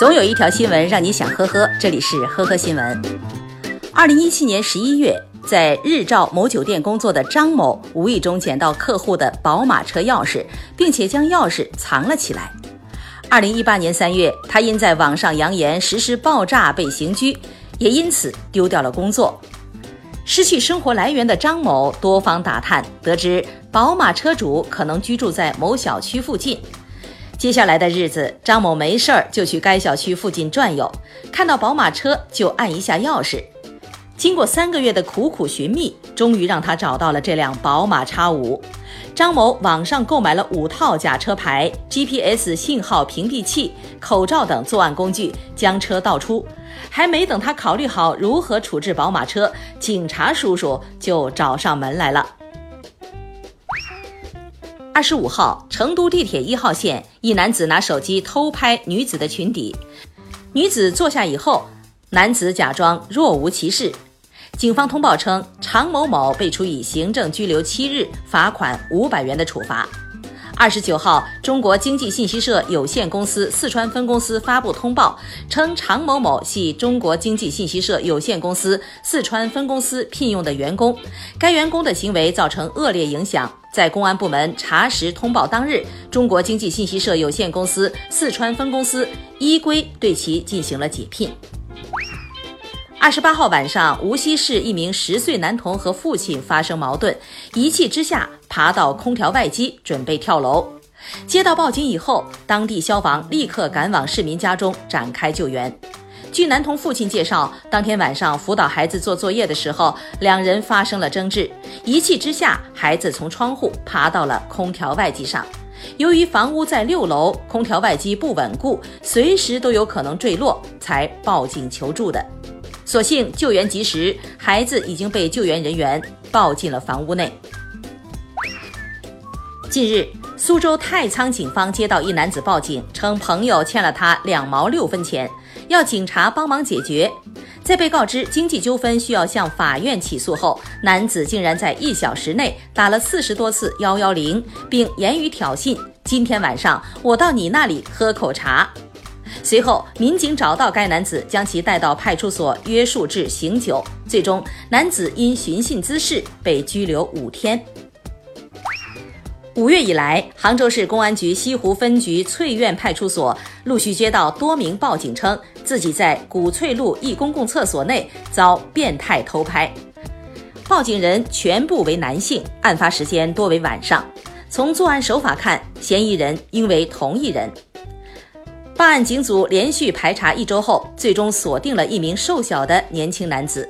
总有一条新闻让你想呵呵，这里是呵呵新闻。二零一七年十一月，在日照某酒店工作的张某无意中捡到客户的宝马车钥匙，并且将钥匙藏了起来。二零一八年三月，他因在网上扬言实施爆炸被刑拘，也因此丢掉了工作。失去生活来源的张某多方打探，得知宝马车主可能居住在某小区附近。接下来的日子，张某没事儿就去该小区附近转悠，看到宝马车就按一下钥匙。经过三个月的苦苦寻觅，终于让他找到了这辆宝马 X5。张某网上购买了五套假车牌、GPS 信号屏蔽器、口罩等作案工具，将车盗出。还没等他考虑好如何处置宝马车，警察叔叔就找上门来了。二十五号，成都地铁一号线，一男子拿手机偷拍女子的裙底，女子坐下以后，男子假装若无其事。警方通报称，常某某被处以行政拘留七日、罚款五百元的处罚。二十九号，中国经济信息社有限公司四川分公司发布通报称，常某某系中国经济信息社有限公司四川分公司聘用的员工，该员工的行为造成恶劣影响。在公安部门查实通报当日，中国经济信息社有限公司四川分公司依规对其进行了解聘。二十八号晚上，无锡市一名十岁男童和父亲发生矛盾，一气之下爬到空调外机准备跳楼。接到报警以后，当地消防立刻赶往市民家中展开救援。据男童父亲介绍，当天晚上辅导孩子做作业的时候，两人发生了争执，一气之下，孩子从窗户爬到了空调外机上。由于房屋在六楼，空调外机不稳固，随时都有可能坠落，才报警求助的。所幸救援及时，孩子已经被救援人员抱进了房屋内。近日，苏州太仓警方接到一男子报警，称朋友欠了他两毛六分钱，要警察帮忙解决。在被告知经济纠纷需要向法院起诉后，男子竟然在一小时内打了四十多次幺幺零，并言语挑衅：“今天晚上我到你那里喝口茶。”随后，民警找到该男子，将其带到派出所约束至醒酒。最终，男子因寻衅滋事被拘留五天。五月以来，杭州市公安局西湖分局翠苑派出所陆续接到多名报警，称自己在古翠路一公共厕所内遭变态偷拍。报警人全部为男性，案发时间多为晚上。从作案手法看，嫌疑人应为同一人。办案警组连续排查一周后，最终锁定了一名瘦小的年轻男子。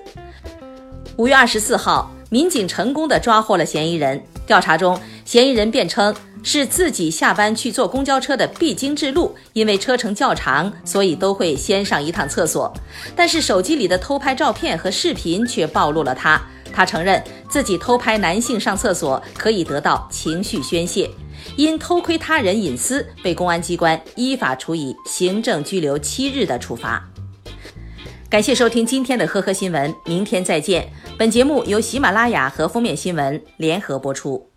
五月二十四号，民警成功的抓获了嫌疑人。调查中，嫌疑人辩称是自己下班去坐公交车的必经之路，因为车程较长，所以都会先上一趟厕所。但是手机里的偷拍照片和视频却暴露了他。他承认自己偷拍男性上厕所可以得到情绪宣泄。因偷窥他人隐私，被公安机关依法处以行政拘留七日的处罚。感谢收听今天的呵呵新闻，明天再见。本节目由喜马拉雅和封面新闻联合播出。